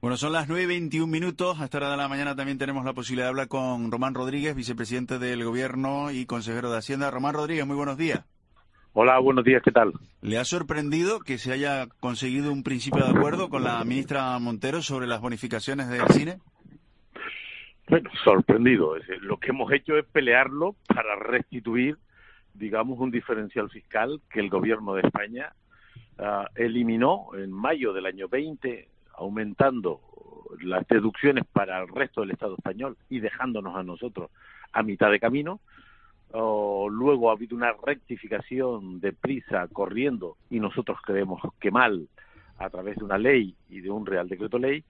Bueno, son las 9.21 minutos. A esta hora de la mañana también tenemos la posibilidad de hablar con Román Rodríguez, vicepresidente del Gobierno y consejero de Hacienda. Román Rodríguez, muy buenos días. Hola, buenos días, ¿qué tal? ¿Le ha sorprendido que se haya conseguido un principio de acuerdo con la ministra Montero sobre las bonificaciones del cine? Bueno, sorprendido. lo que hemos hecho es pelearlo para restituir, digamos, un diferencial fiscal que el Gobierno de España uh, eliminó en mayo del año 20 aumentando las deducciones para el resto del Estado español y dejándonos a nosotros a mitad de camino. luego ha habido una rectificación de prisa corriendo y nosotros creemos que mal a través de una ley y de un Real Decreto Ley.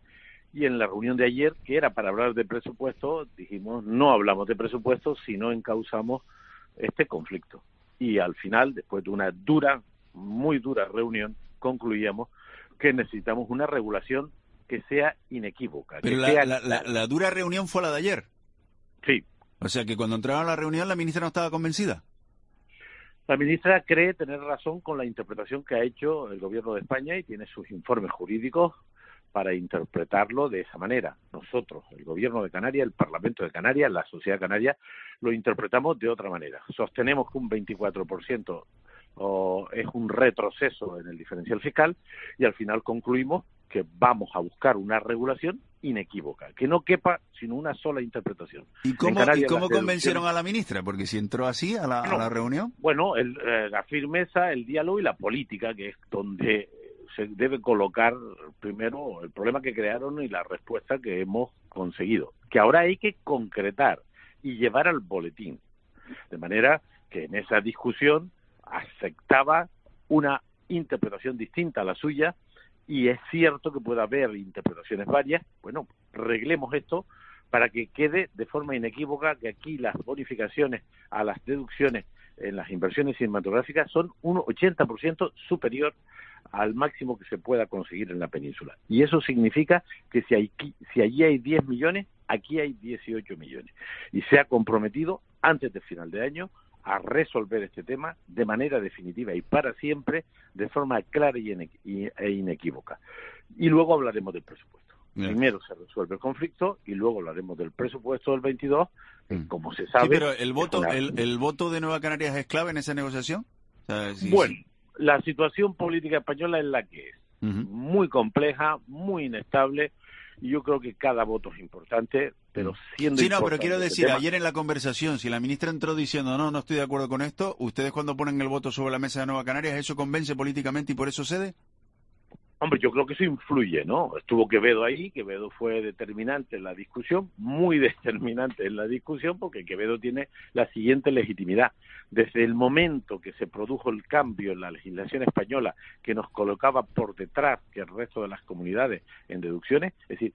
Y en la reunión de ayer, que era para hablar de presupuesto, dijimos no hablamos de presupuesto si no encauzamos este conflicto. Y al final, después de una dura, muy dura reunión, concluíamos que necesitamos una regulación que sea inequívoca. Pero la, dura reunión fue la de ayer. Sí. O sea que cuando entraron a la reunión la ministra no estaba convencida. La ministra cree tener razón con la interpretación que ha hecho el gobierno de España y tiene sus informes jurídicos para interpretarlo de esa manera. Nosotros, el gobierno de Canarias, el Parlamento de Canarias, la sociedad canaria, lo interpretamos de otra manera. Sostenemos que un 24% o es un retroceso en el diferencial fiscal y al final concluimos que vamos a buscar una regulación inequívoca, que no quepa sino una sola interpretación. ¿Y cómo, convencieron a la ministra? Porque si entró así a la, reunión. Bueno, el, eh, la firmeza, el diálogo y la política, que es donde se debe colocar primero el problema que crearon y la respuesta que hemos conseguido, que ahora hay que concretar y llevar al boletín. De manera que en esa discusión aceptaba una interpretación distinta a la suya y es cierto que puede haber interpretaciones varias. Bueno, reglemos esto para que quede de forma inequívoca que aquí las bonificaciones a las deducciones en las inversiones cinematográficas son un 80% superior al máximo que se pueda conseguir en la península. Y eso significa que si, hay, si allí hay 10 millones, aquí hay 18 millones. Y se ha comprometido antes del final de año a resolver este tema de manera definitiva y para siempre, de forma clara y, e inequívoca. Y luego hablaremos del presupuesto. Primero se resuelve el conflicto y luego hablaremos del presupuesto del 22, mm. como se sabe. pero el voto, el, voto de Nueva Canarias es clave en esa negociación. bueno, la situación política española es la que es, muy compleja, muy inestable y yo creo que cada voto es importante, pero mm. siendo Sí, no, pero quiero decir, ayer en la conversación, si la ministra entró diciendo, no, no estoy de acuerdo con esto, ¿ustedes cuando ponen el voto sobre la mesa de Nueva Canarias, eso convence políticamente y por eso cede? Hombre, yo creo que eso influye, ¿no? Estuvo Quevedo ahí, Quevedo fue determinante en la discusión, muy determinante en la discusión, porque Quevedo tiene la siguiente legitimidad. Desde el momento que se produjo el cambio en la legislación española, que nos colocaba por detrás que el resto de las comunidades en deducciones, es decir,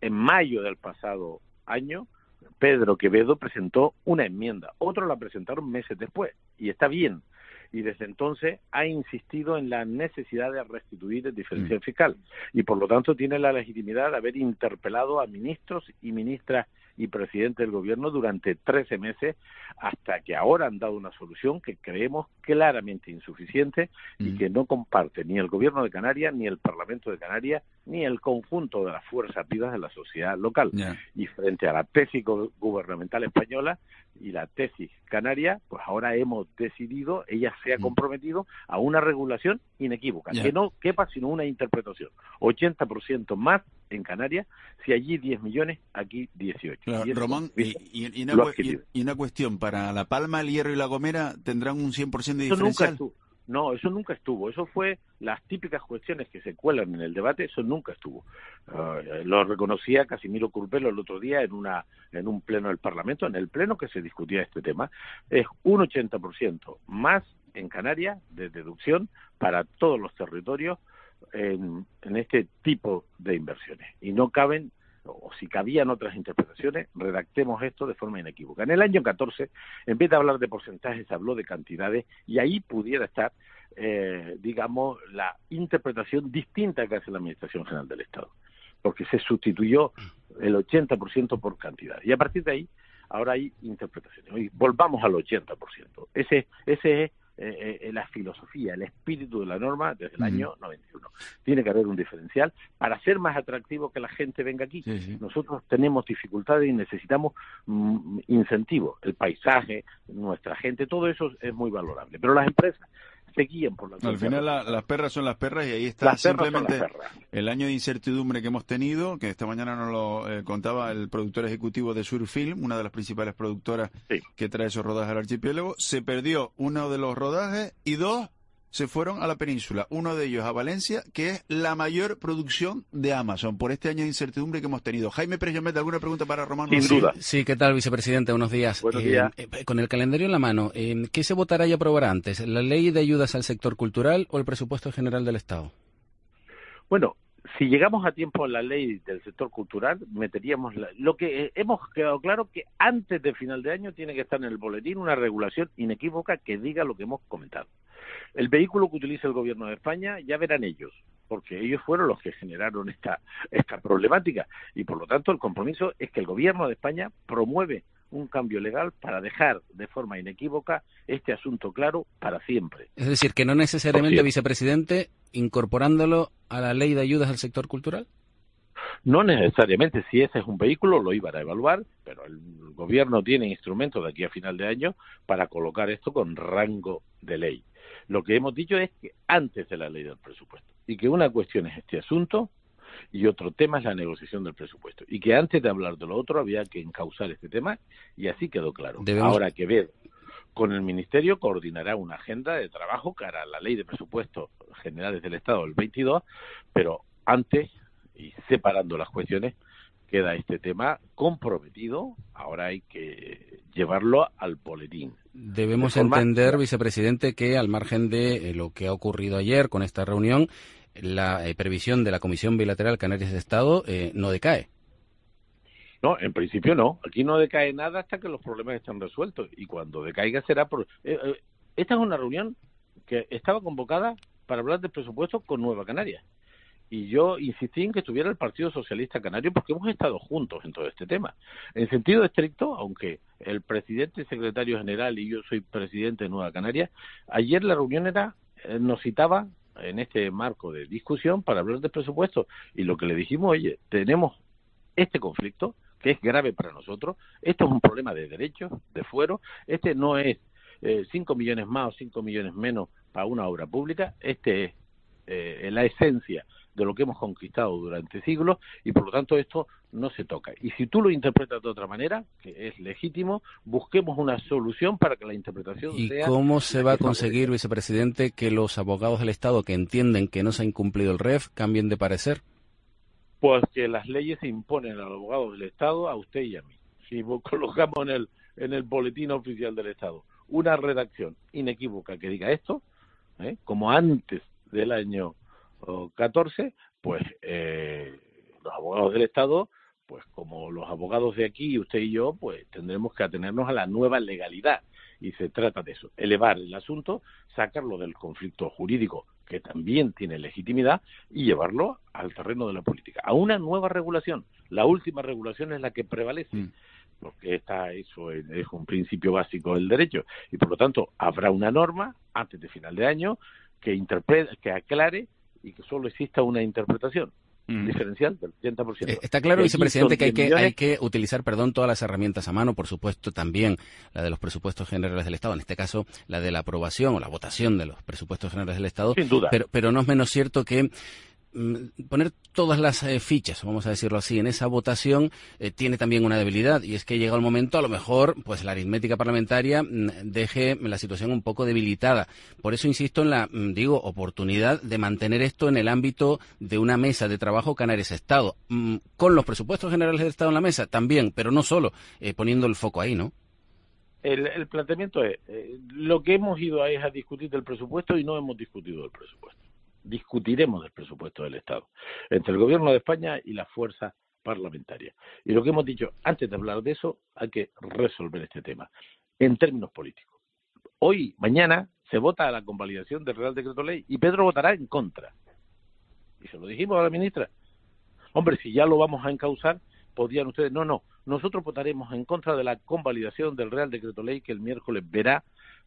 en mayo del pasado año, Pedro Quevedo presentó una enmienda, otros la presentaron meses después, y está bien, y desde entonces ha insistido en la necesidad de restituir el diferencial mm. fiscal y por lo tanto tiene la legitimidad de haber interpelado a ministros y ministras y presidente del gobierno durante 13 meses hasta que ahora han dado una solución que creemos claramente insuficiente y mm. que no comparte ni el gobierno de Canarias, ni el Parlamento de Canarias, ni el conjunto de las fuerzas vivas de la sociedad local. Y frente a la tesis gubernamental española y la tesis canaria, pues ahora hemos decidido, ella se ha comprometido a una regulación inequívoca, que no quepa sino una interpretación. 80% más en Canarias, si allí 10 millones, aquí 18. Román, y, una, cuestión, para La Palma, el Hierro y La Gomera tendrán un 100% de diferencial. No, eso nunca estuvo. Eso fue las típicas cuestiones que se cuelan en el debate, eso nunca estuvo. Ah, lo reconocía Casimiro Curpelo el otro día en, una, en un pleno del Parlamento, en el pleno que se discutía este tema. Es un 80% más en Canarias de deducción para todos los territorios en este tipo de inversiones y no caben o si cabían otras interpretaciones, redactemos esto de forma inequívoca. En el año 14, en vez de hablar de porcentajes, habló de cantidades y ahí pudiera estar, eh, digamos, la interpretación distinta que hace la Administración General del Estado, porque se sustituyó el 80% por cantidad. Y a partir de ahí, ahora hay interpretaciones. Y volvamos al 80%. Ese, ese es eh, eh, la filosofía, el espíritu de la norma desde el año 91. Tiene que haber un diferencial para ser más atractivo que la gente venga aquí. Nosotros tenemos dificultades y necesitamos mm, incentivos. El paisaje, nuestra gente, todo eso es muy valorable. Pero las empresas seguían por la Al final las perras son las perras y ahí está simplemente el año de incertidumbre que hemos tenido, que esta mañana nos lo eh, contaba el productor ejecutivo de Surfilm, una de las principales productoras que trae esos rodajes al archipiélago, se perdió uno de los rodajes y dos se fueron a la península, uno de ellos a Valencia, que es la mayor producción de Amazon por este año de incertidumbre que hemos tenido. Jaime Pérez ¿alguna pregunta para Román? Sin duda. Sí, ¿qué tal, vicepresidente? Buenos días. Buenos días. Eh, eh, con el calendario en la mano, eh, ¿qué se votará y aprobará antes? ¿La ley de ayudas al sector cultural o el presupuesto general del Estado? Bueno, si llegamos a tiempo a la ley del sector cultural, meteríamos lo que hemos quedado claro que antes de final de año tiene que estar en el boletín una regulación inequívoca que diga lo que hemos comentado. El vehículo que utiliza el gobierno de España ya verán ellos, porque ellos fueron los que generaron esta, esta problemática y por lo tanto el compromiso es que el gobierno de España promueve un cambio legal para dejar de forma inequívoca este asunto claro para siempre. Es decir, que no necesariamente, vicepresidente, incorporándolo a la ley de ayudas al sector cultural. No necesariamente, si ese es un vehículo, lo iban a evaluar, pero el gobierno tiene instrumentos de aquí a final de año para colocar esto con rango de ley. Lo que hemos dicho es que antes de la ley del presupuesto y que una cuestión es este asunto y otro tema es la negociación del presupuesto y que antes de hablar de lo otro había que encauzar este tema y así quedó claro. Ahora que ver con el Ministerio coordinará una agenda de trabajo cara a la ley de presupuestos generales del Estado del 22, pero antes y separando las cuestiones queda este tema comprometido, ahora hay que llevarlo al boletín. Debemos entender, vicepresidente, que al margen de eh, lo que ha ocurrido ayer con esta reunión, la eh, previsión de la Comisión Bilateral Canarias de Estado eh, no decae. No, en principio no. Aquí no decae nada hasta que los problemas estén resueltos. Y cuando decaiga será por... esta es una reunión que estaba convocada para hablar del presupuesto con Nueva Canaria y yo insistí en que estuviera el Partido Socialista Canario porque hemos estado juntos en todo este tema. En sentido estricto, aunque el presidente secretario general y yo soy presidente de Nueva Canaria, ayer la reunión era eh, nos citaba en este marco de discusión para hablar de presupuesto y lo que le dijimos, oye, tenemos este conflicto que es grave para nosotros, esto es un problema de derechos, de fuero, este no es eh, millones más o cinco millones menos para una obra pública, este es eh, la esencia de lo que hemos conquistado durante siglos y por lo tanto esto no se toca. Y si tú lo interpretas de otra manera, que es legítimo, busquemos una solución para que la interpretación sea... ¿Y cómo se va a conseguir, vicepresidente, que los abogados del Estado que entienden que no se ha incumplido el REF cambien de parecer? Pues que las leyes se imponen a los abogados del Estado, a usted y a mí. Si colocamos en el, en el boletín oficial del Estado una redacción inequívoca que diga esto, ¿eh? como antes del año 14, pues eh, los abogados del Estado, pues como los abogados de aquí, usted y yo, pues tendremos que atenernos a la nueva legalidad. Y se trata de eso, elevar el asunto, sacarlo del conflicto jurídico, que también tiene legitimidad, y llevarlo al terreno de la política, a una nueva regulación. La última regulación es la que prevalece. Mm. porque está eso es, un principio básico del derecho y por lo tanto habrá una norma antes de final de año que interprete que aclare y que solo exista una interpretación mm. diferencial del 80%. Eh, está claro, vicepresidente, que hay, que hay que utilizar, perdón, todas las herramientas a mano, por supuesto, también la de los presupuestos generales del Estado, en este caso la de la aprobación o la votación de los presupuestos generales del Estado. Sin duda. Pero, pero no es menos cierto que poner todas las eh, fichas, vamos a decirlo así, en esa votación eh, tiene también una debilidad y es que llega el momento, a lo mejor, pues la aritmética parlamentaria mm, deje la situación un poco debilitada. Por eso insisto en la, mm, digo, oportunidad de mantener esto en el ámbito de una mesa de trabajo Canarias-Estado, con los presupuestos generales del Estado en la mesa también, pero no solo, eh, poniendo el foco ahí, ¿no? El, el planteamiento es, lo que hemos ido a es a discutir del presupuesto y no hemos discutido del presupuesto discutiremos del presupuesto del Estado entre el Gobierno de España y la fuerza parlamentaria. Y lo que hemos dicho, antes de hablar de eso, hay que resolver este tema en términos políticos. Hoy, mañana, se vota la convalidación del Real Decreto Ley y Pedro votará en contra. Y se lo dijimos a la ministra. Hombre, si ya lo vamos a encauzar, podrían ustedes. No, no. Nosotros votaremos en contra de la convalidación del Real Decreto Ley que el miércoles verá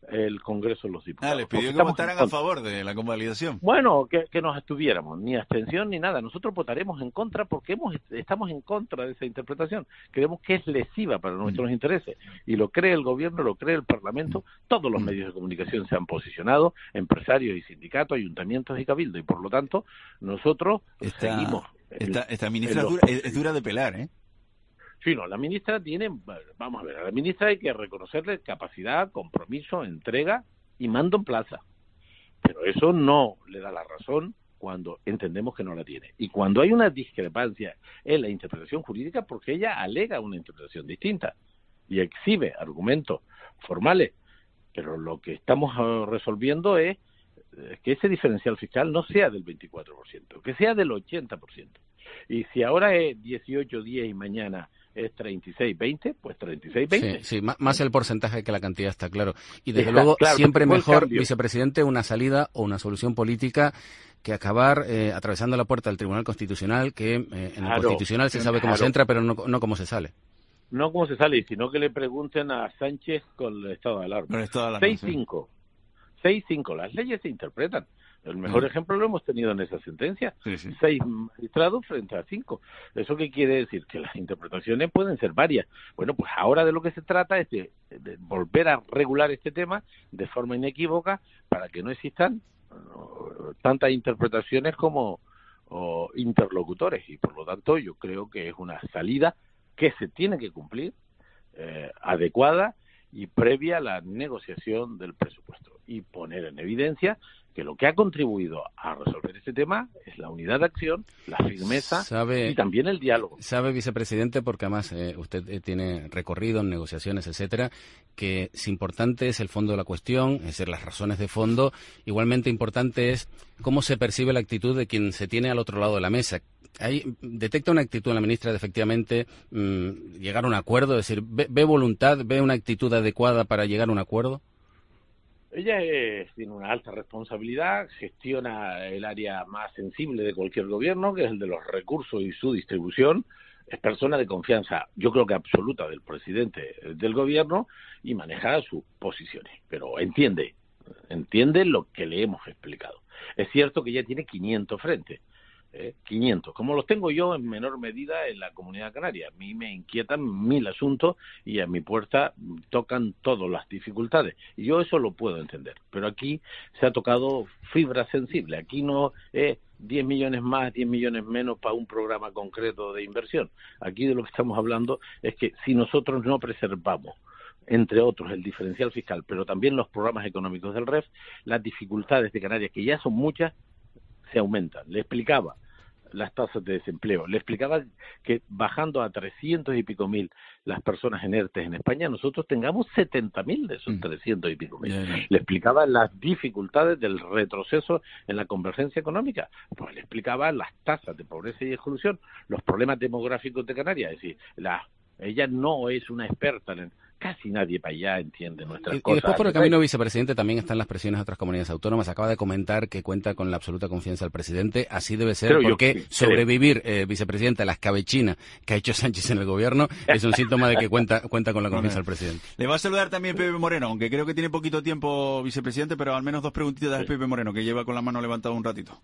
el Congreso de los Diputados. Ah, les pidió que votaran a favor de la convalidación. Bueno, que, que, nos estuviéramos, ni abstención ni nada. Nosotros votaremos en contra porque hemos, estamos en contra de esa interpretación. Creemos que es lesiva para nuestros mm. intereses. Y lo cree el Gobierno, lo cree el Parlamento. Todos los mm. medios de comunicación se han posicionado, empresarios y sindicatos, ayuntamientos y cabildo. Y por lo tanto, nosotros seguimos. Esta, esta ministra es dura de pelar, ¿eh? Sí, no, la ministra tiene, vamos a ver, a la ministra hay que reconocerle capacidad, compromiso, entrega y mando en plaza. Pero eso no le da la razón cuando entendemos que no la tiene. Y cuando hay una discrepancia en la interpretación jurídica, porque ella alega una interpretación distinta y exhibe argumentos formales. Pero lo que estamos ah, resolviendo es que ese diferencial fiscal no sea del 24%, que sea del 80%. Y si ahora es 18, 10 y mañana es 36-20, pues 36-20. Sí, sí, más el porcentaje que la cantidad está claro. Y desde luego, siempre mejor, vicepresidente, una salida o una solución política que acabar eh, atravesando la puerta del Tribunal Constitucional, que eh, en el Constitucional se sabe cómo se entra, pero no, no cómo se sale. No cómo se sale, sino que le pregunten a Sánchez con el estado de alarma. 6-5. 6-5. Las leyes se interpretan. El mejor ejemplo lo hemos tenido en esa sentencia. Seis magistrados frente a cinco. ¿Eso qué quiere decir? Que las interpretaciones pueden ser varias. Bueno, pues ahora de lo que se trata es de, volver a regular este tema de forma inequívoca para que no existan tantas interpretaciones como interlocutores. Y por lo tanto yo creo que es una salida que se tiene que cumplir, eh, adecuada y previa a la negociación del presupuesto y poner en evidencia que lo que ha contribuido a resolver este tema es la unidad de acción, la firmeza y también el diálogo. Sabe, vicepresidente, porque además eh, usted eh, tiene recorrido en negociaciones, etcétera, que es importante es el fondo de la cuestión, es decir, las razones de fondo. Igualmente importante es cómo se percibe la actitud de quien se tiene al otro lado de la mesa. Hay, detecta una actitud en la ministra de efectivamente mm, llegar a un acuerdo, es decir, ve voluntad, ve una actitud adecuada para llegar a un acuerdo. Ella tiene una alta responsabilidad, gestiona el área más sensible de cualquier gobierno, que es el de los recursos y su distribución. Es persona de confianza, yo creo que absoluta del presidente del gobierno y maneja sus posiciones. Pero entiende, entiende lo que le hemos explicado. Es cierto que ella tiene 500 frentes 500, ¿eh? como los tengo yo en menor medida en la comunidad canaria. A mí me inquietan mil asuntos y a mi puerta tocan todas las dificultades. Y yo eso lo puedo entender. Pero aquí se ha tocado fibra sensible. Aquí no es 10 millones más, 10 millones menos para un programa concreto de inversión. Aquí de lo que estamos hablando es que si nosotros no preservamos entre otros el diferencial fiscal, pero también los programas económicos del REF, las dificultades de Canarias, que ya son muchas, se aumentan. Le explicaba las tasas de desempleo. Le explicaba que bajando a 300 y pico mil las personas inertes en España, nosotros tengamos 70 mil de esos 300 mm. y pico mil. Le explicaba las dificultades del retroceso en la convergencia económica. Pues le explicaba las tasas de pobreza y exclusión, los problemas demográficos de Canarias. Es decir, la, ella no es una experta en, casi nadie para allá entiende nuestras cosas. Y después por el camino, vicepresidente, también están las presiones de otras comunidades autónomas. Acaba de comentar que cuenta con la absoluta confianza del presidente. Así debe ser, porque sobrevivir, eh, vicepresidente, a las cabechinas que ha hecho Sánchez en el gobierno es un síntoma de que cuenta, cuenta con la confianza del presidente. Le va a saludar también Pepe Moreno, aunque creo que tiene poquito tiempo, vicepresidente, pero al menos dos preguntitas de Pepe Moreno, que lleva con la mano levantada un ratito.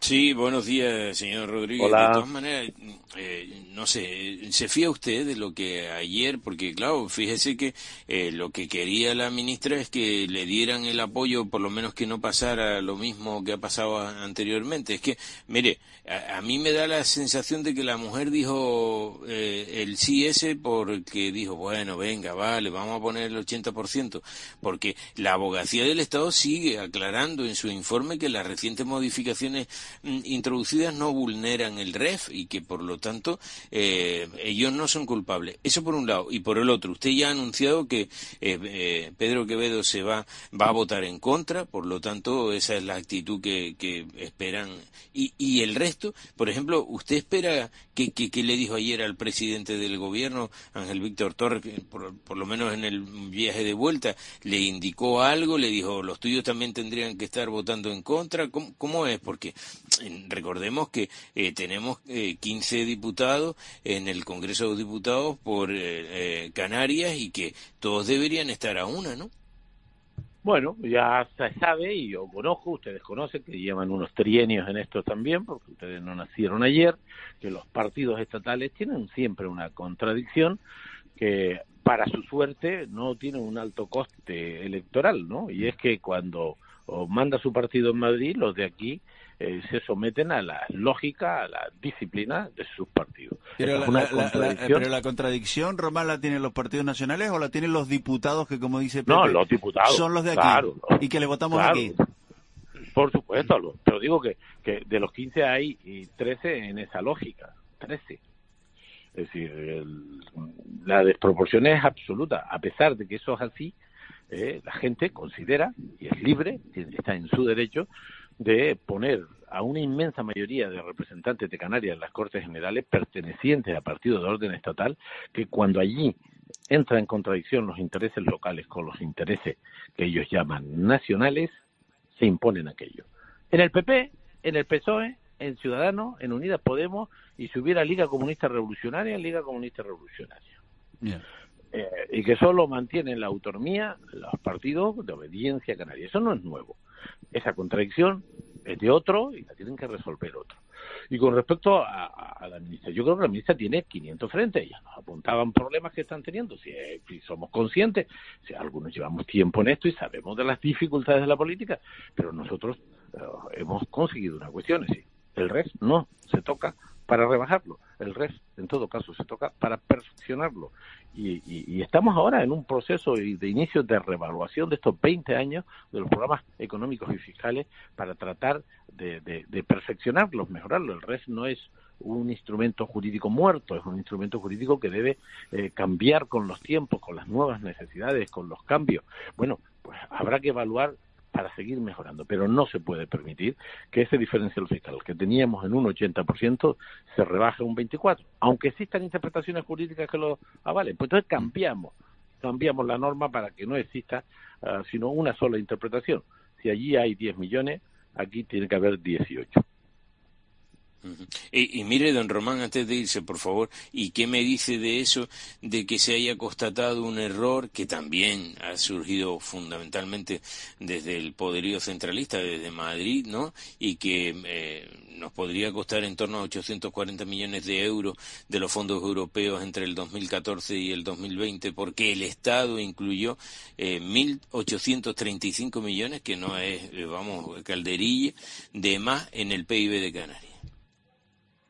Sí, buenos días, señor Rodríguez. De todas maneras, eh, no sé, ¿se fía usted de lo que ayer, porque claro, fíjese que eh, lo que quería la ministra es que le dieran el apoyo, por lo menos que no pasara lo mismo que ha pasado anteriormente. Es que, mire, a, mí me da la sensación de que la mujer dijo eh, el sí ese porque dijo, bueno, venga, vale, vamos a poner el 80%, porque la abogacía del Estado sigue aclarando en su informe que las recientes modificaciones introducidas no vulneran el REF y que por lo tanto eh, ellos no son culpables. Eso por un lado. Y por el otro, usted ya ha anunciado que eh, Pedro Quevedo se va, va a votar en contra, por lo tanto esa es la actitud que, esperan. Y, y el resto, por ejemplo, ¿usted espera que, que, le dijo ayer al presidente del gobierno, Ángel Víctor Torres, por, por lo menos en el viaje de vuelta, le indicó algo, le dijo, los tuyos también tendrían que estar votando en contra? ¿Cómo, es? Porque recordemos que eh, tenemos eh, 15 diputados en el Congreso de Diputados por eh, eh, Canarias y que todos deberían estar a una, ¿no? Bueno, ya se sabe y yo conozco, ustedes conocen que llevan unos trienios en esto también, porque ustedes no nacieron ayer, que los partidos estatales tienen siempre una contradicción que para su suerte no tienen un alto coste electoral, ¿no? Y es que cuando manda su partido en Madrid, los de aquí eh, se someten a la lógica, a la disciplina de sus partidos. Pero, la, contradicción. Román, la tienen los partidos nacionales o la tienen los diputados que, como dice Pepe, no, los diputados, son los de aquí y que le votamos aquí? Por supuesto, pero digo que, que de los 15 hay 13 en esa lógica, 13. Es decir, la desproporción es absoluta. A pesar de que eso es así, eh, la gente considera, y es libre, está en su derecho, de poner a una inmensa mayoría de representantes de Canarias en las Cortes Generales pertenecientes a partidos de orden estatal, que cuando allí entra en contradicción los intereses locales con los intereses que ellos llaman nacionales, se imponen aquello. En el PP, en el PSOE, en Ciudadanos, en Unidas Podemos, y si hubiera Liga Comunista Revolucionaria, Liga Comunista Revolucionaria. Eh, y que solo mantienen la autonomía los partidos de obediencia canaria. Eso no es nuevo. Esa contradicción es de otro y la tienen que resolver otro. Y con respecto a, la ministra, yo creo que la ministra tiene 500 frentes. Ya nos apuntaban problemas que están teniendo. Si, somos conscientes, si algunos llevamos tiempo en esto y sabemos de las dificultades de la política, pero nosotros eh, hemos conseguido una cuestión. Es el resto no se toca para rebajarlo. El REF, en todo caso, se toca para perfeccionarlo. Y, estamos ahora en un proceso de inicio de revaluación de estos 20 años de los programas económicos y fiscales para tratar de, perfeccionarlos, mejorarlo. El REF no es un instrumento jurídico muerto, es un instrumento jurídico que debe eh, cambiar con los tiempos, con las nuevas necesidades, con los cambios. Bueno, pues habrá que evaluar para seguir mejorando, pero no se puede permitir que ese diferencial fiscal que teníamos en un 80% se rebaje a un 24%, aunque existan interpretaciones jurídicas que lo avalen. Pues entonces cambiamos, cambiamos la norma para que no exista ah, sino una sola interpretación. Si allí hay 10 millones, aquí tiene que haber 18 y, mire, don Román, antes de irse, por favor, ¿y qué me dice de eso, de que se haya constatado un error que también ha surgido fundamentalmente desde el poderío centralista, desde Madrid, ¿no? Y que eh, nos podría costar en torno a 840 millones de euros de los fondos europeos entre el 2014 y el 2020, porque el Estado incluyó eh, 1.835 millones, que no es, eh, vamos, calderilla, de más en el PIB de Canarias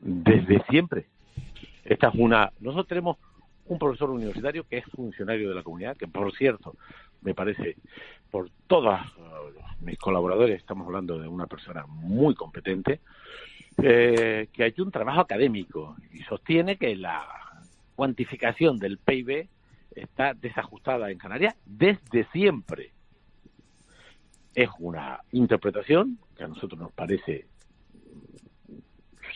desde siempre. Esta es una. Nosotros tenemos un profesor universitario que es funcionario de la comunidad, que por cierto, me parece, por todos uh, mis colaboradores, estamos hablando de una persona muy competente, eh, que ha hecho un trabajo académico y sostiene que la cuantificación del PIB está desajustada en Canarias desde siempre. Es una interpretación que a nosotros nos parece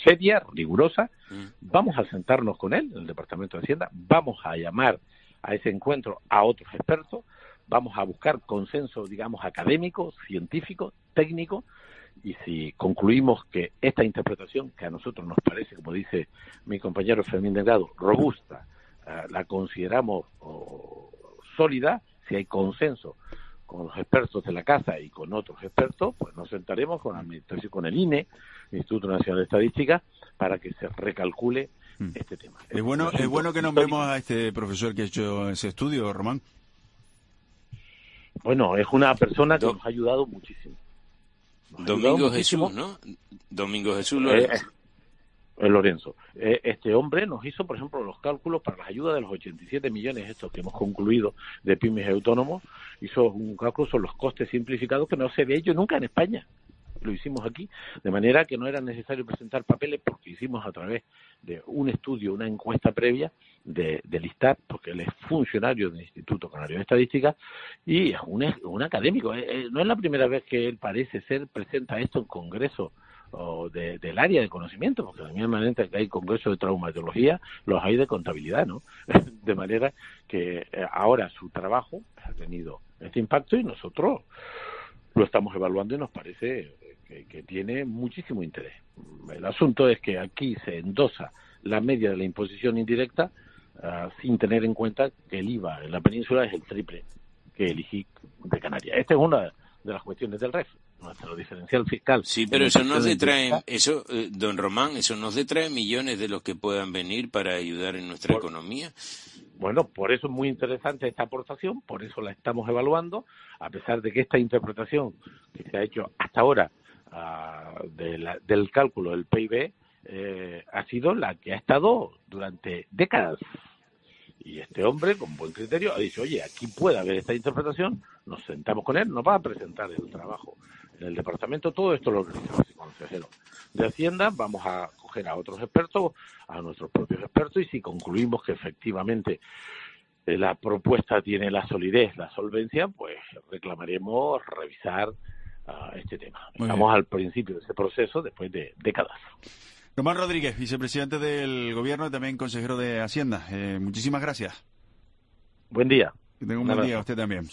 seria, rigurosa. Mm. Vamos a sentarnos con él en el Departamento de Hacienda, vamos a llamar a ese encuentro a otros expertos, vamos a buscar consenso, digamos, académico, científico, técnico, y si concluimos que esta interpretación, que a nosotros nos parece, como dice mi compañero Fermín Delgado, robusta, eh, la consideramos sólida, si hay consenso con los expertos de la casa y con otros expertos, pues nos sentaremos con la administración, con el INE, Instituto Nacional de Estadística, para que se recalcule mm. este tema. Es bueno, es bueno que nombremos a este profesor que ha hecho ese estudio, Román. Bueno, es una persona que nos ha ayudado muchísimo. Domingo Jesús, ¿no? Domingo Jesús Lorenzo. Eh, Lorenzo. Eh, este hombre nos hizo, por ejemplo, los cálculos para las ayudas de los 87 millones estos que hemos concluido de pymes autónomos. Hizo un cálculo sobre los costes simplificados que no se ve hecho nunca en España lo hicimos aquí, de manera que no era necesario presentar papeles porque hicimos a través de un estudio, una encuesta previa de, del ISTAT, porque él es funcionario del Instituto Canario de Estadística y es un, un académico. Eh, eh, no es la primera vez que él parece ser, presenta esto en Congreso o del área de conocimiento, porque de la misma manera que hay congresos de traumatología, los hay de contabilidad, ¿no? De manera que eh, ahora su trabajo ha tenido este impacto y nosotros lo estamos evaluando y nos parece que, tiene muchísimo interés. El asunto es que aquí se endosa la media de la imposición indirecta ah, sin tener en cuenta que el IVA en la península es el triple que el IGIC de Canarias. Esta es una de las cuestiones del REF nuestro diferencial fiscal. Sí, pero eso nos detrae, eso, eh, don Román, eso nos detrae millones de los que puedan venir para ayudar en nuestra economía. Bueno, por eso es muy interesante esta aportación, por eso la estamos evaluando, a pesar de que esta interpretación que se ha hecho hasta ahora ah, del cálculo del PIB eh, ha sido la que ha estado durante décadas. Y este hombre, con buen criterio, ha dicho, oye, aquí puede haber esta interpretación, nos sentamos con él, nos va a presentar el trabajo en el departamento, todo esto lo organizamos el consejero de Hacienda, vamos a coger a otros expertos, a nuestros propios expertos, y si concluimos que efectivamente eh, la propuesta tiene la solidez, la solvencia, pues reclamaremos revisar ah, este tema. Estamos al principio de ese proceso después de décadas. Román Rodríguez, vicepresidente del Gobierno y también consejero de Hacienda. Eh, muchísimas gracias. Buen día. Que tenga un buen día usted también.